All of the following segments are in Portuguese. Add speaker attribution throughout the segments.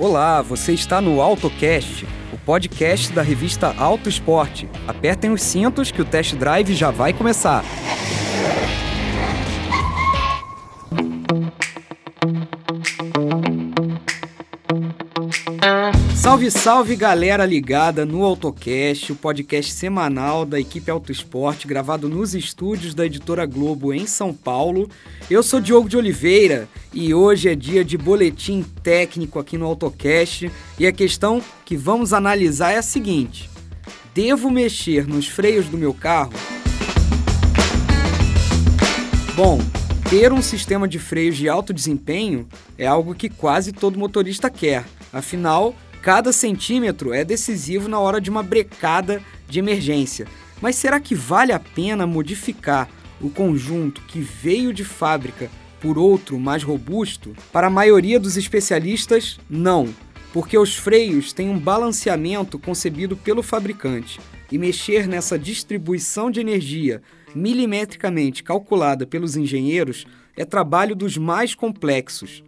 Speaker 1: Olá, você está no AutoCast, o podcast da revista Auto Esporte. Apertem os cintos que o test drive já vai começar. Salve, salve galera ligada no AutoCast, o podcast semanal da equipe Auto Esporte, gravado nos estúdios da editora Globo em São Paulo. Eu sou Diogo de Oliveira e hoje é dia de boletim técnico aqui no AutoCast. E a questão que vamos analisar é a seguinte: devo mexer nos freios do meu carro? Bom, ter um sistema de freios de alto desempenho é algo que quase todo motorista quer. Afinal, Cada centímetro é decisivo na hora de uma brecada de emergência. Mas será que vale a pena modificar o conjunto que veio de fábrica por outro mais robusto? Para a maioria dos especialistas, não, porque os freios têm um balanceamento concebido pelo fabricante e mexer nessa distribuição de energia milimetricamente calculada pelos engenheiros é trabalho dos mais complexos.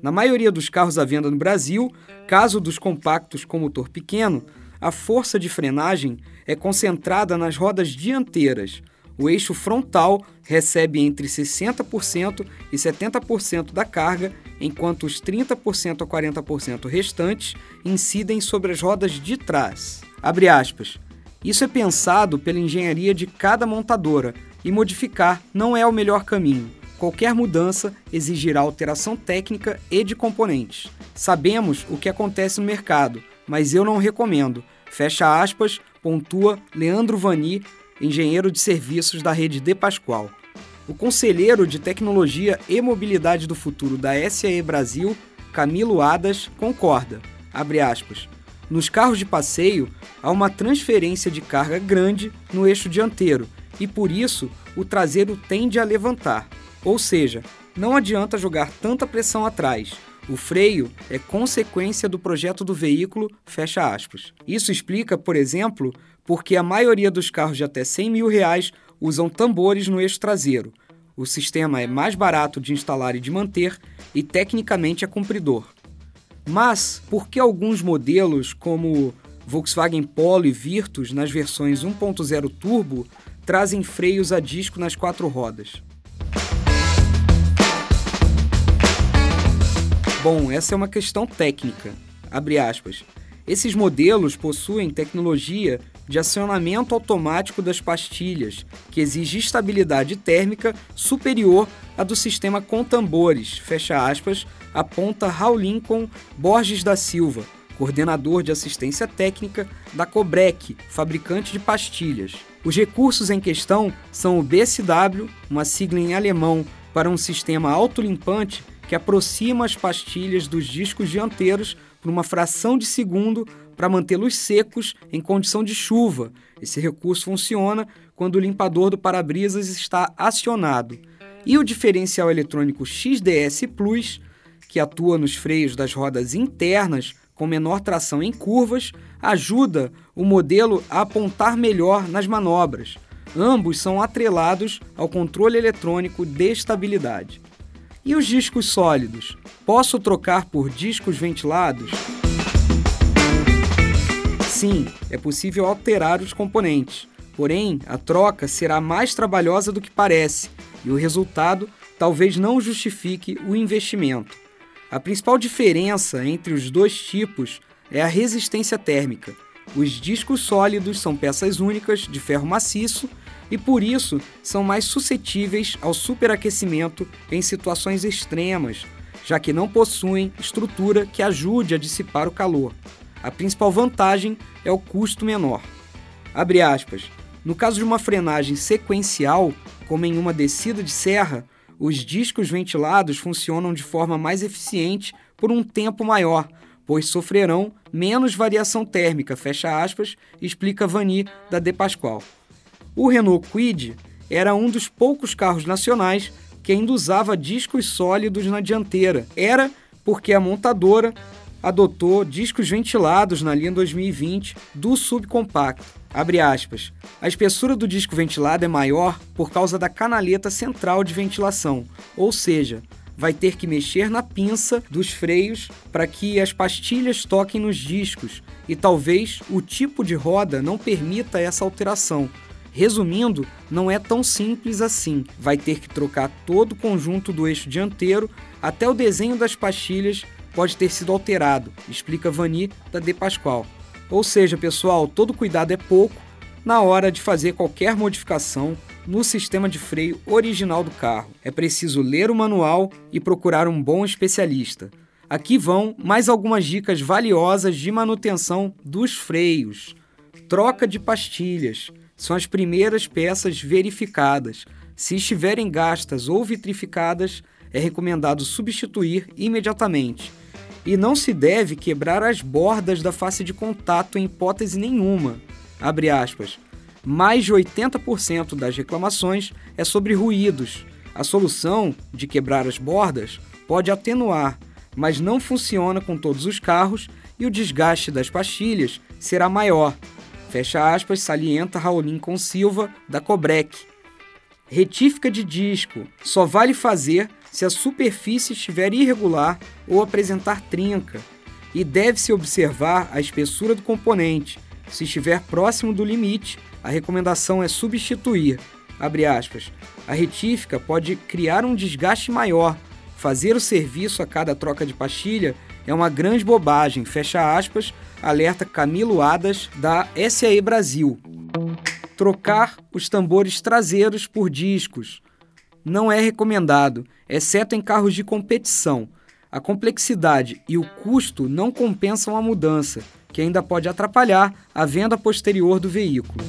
Speaker 1: Na maioria dos carros à venda no Brasil, caso dos compactos com motor pequeno, a força de frenagem é concentrada nas rodas dianteiras. O eixo frontal recebe entre 60% e 70% da carga, enquanto os 30% a 40% restantes incidem sobre as rodas de trás. Isso é pensado pela engenharia de cada montadora e modificar não é o melhor caminho qualquer mudança exigirá alteração técnica e de componentes. Sabemos o que acontece no mercado, mas eu não recomendo. Fecha aspas, pontua Leandro Vani, engenheiro de serviços da rede De Pascoal. O conselheiro de tecnologia e mobilidade do futuro da SAE Brasil, Camilo Adas, concorda. Aspas, Nos carros de passeio, há uma transferência de carga grande no eixo dianteiro e, por isso, o traseiro tende a levantar. Ou seja, não adianta jogar tanta pressão atrás. O freio é consequência do projeto do veículo, fecha aspas. Isso explica, por exemplo, porque a maioria dos carros de até 100 mil reais usam tambores no eixo traseiro. O sistema é mais barato de instalar e de manter e tecnicamente é cumpridor. Mas por que alguns modelos, como Volkswagen Polo e Virtus, nas versões 1.0 turbo, trazem freios a disco nas quatro rodas? Bom, essa é uma questão técnica. Abre aspas. Esses modelos possuem tecnologia de acionamento automático das pastilhas, que exige estabilidade térmica superior à do sistema com tambores, fecha aspas, aponta Raul Lincoln Borges da Silva, coordenador de assistência técnica da Cobrec, fabricante de pastilhas. Os recursos em questão são o BSW, uma sigla em alemão para um sistema autolimpante que aproxima as pastilhas dos discos dianteiros por uma fração de segundo para mantê-los secos em condição de chuva. Esse recurso funciona quando o limpador do para-brisas está acionado. E o diferencial eletrônico XDS Plus, que atua nos freios das rodas internas com menor tração em curvas, ajuda o modelo a apontar melhor nas manobras. Ambos são atrelados ao controle eletrônico de estabilidade. E os discos sólidos? Posso trocar por discos ventilados? Sim, é possível alterar os componentes, porém a troca será mais trabalhosa do que parece e o resultado talvez não justifique o investimento. A principal diferença entre os dois tipos é a resistência térmica. Os discos sólidos são peças únicas de ferro maciço e por isso são mais suscetíveis ao superaquecimento em situações extremas, já que não possuem estrutura que ajude a dissipar o calor. A principal vantagem é o custo menor. Abre aspas. No caso de uma frenagem sequencial, como em uma descida de serra, os discos ventilados funcionam de forma mais eficiente por um tempo maior, pois sofrerão menos variação térmica, fecha aspas, explica Vani da De Pascoal. O Renault Kwid era um dos poucos carros nacionais que ainda usava discos sólidos na dianteira. Era porque a montadora adotou discos ventilados na linha 2020 do subcompacto. Abre aspas. A espessura do disco ventilado é maior por causa da canaleta central de ventilação, ou seja, vai ter que mexer na pinça dos freios para que as pastilhas toquem nos discos e talvez o tipo de roda não permita essa alteração. Resumindo, não é tão simples assim. Vai ter que trocar todo o conjunto do eixo dianteiro, até o desenho das pastilhas pode ter sido alterado, explica Vani da De Pascoal. Ou seja, pessoal, todo cuidado é pouco na hora de fazer qualquer modificação no sistema de freio original do carro. É preciso ler o manual e procurar um bom especialista. Aqui vão mais algumas dicas valiosas de manutenção dos freios. Troca de pastilhas são as primeiras peças verificadas. Se estiverem gastas ou vitrificadas, é recomendado substituir imediatamente. E não se deve quebrar as bordas da face de contato em hipótese nenhuma. Abre aspas mais de 80% das reclamações é sobre ruídos. A solução de quebrar as bordas pode atenuar, mas não funciona com todos os carros e o desgaste das pastilhas será maior. Fecha aspas, salienta Raulin com Silva, da Cobrec. Retífica de disco só vale fazer se a superfície estiver irregular ou apresentar trinca, e deve-se observar a espessura do componente. Se estiver próximo do limite, a recomendação é substituir. Aspas, a retífica pode criar um desgaste maior. Fazer o serviço a cada troca de pastilha é uma grande bobagem. Fecha aspas, alerta Camilo Adas da SAE Brasil. Trocar os tambores traseiros por discos não é recomendado, exceto em carros de competição. A complexidade e o custo não compensam a mudança, que ainda pode atrapalhar a venda posterior do veículo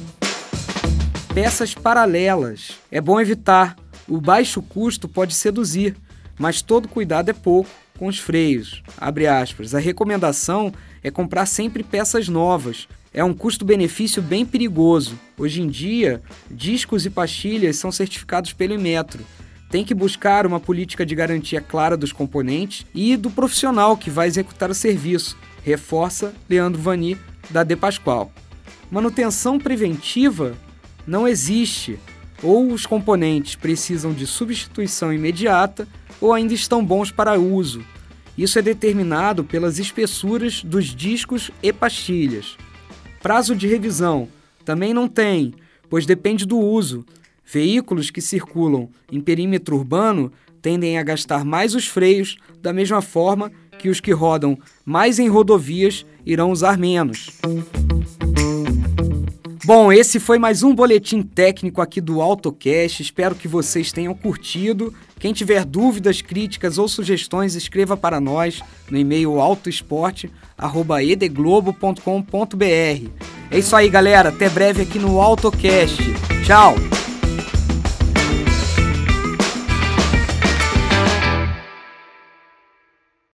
Speaker 1: peças paralelas. É bom evitar. O baixo custo pode seduzir, mas todo cuidado é pouco com os freios. Abre aspas. A recomendação é comprar sempre peças novas. É um custo-benefício bem perigoso. Hoje em dia, discos e pastilhas são certificados pelo Inmetro. Tem que buscar uma política de garantia clara dos componentes e do profissional que vai executar o serviço, reforça Leandro Vani, da De Pascoal. Manutenção preventiva não existe. Ou os componentes precisam de substituição imediata ou ainda estão bons para uso. Isso é determinado pelas espessuras dos discos e pastilhas. Prazo de revisão também não tem, pois depende do uso. Veículos que circulam em perímetro urbano tendem a gastar mais os freios, da mesma forma que os que rodam mais em rodovias irão usar menos. Bom, esse foi mais um boletim técnico aqui do AutoCast. Espero que vocês tenham curtido. Quem tiver dúvidas, críticas ou sugestões, escreva para nós no e-mail autoesporte@edeglobo.com.br. É isso aí, galera. Até breve aqui no AutoCast. Tchau.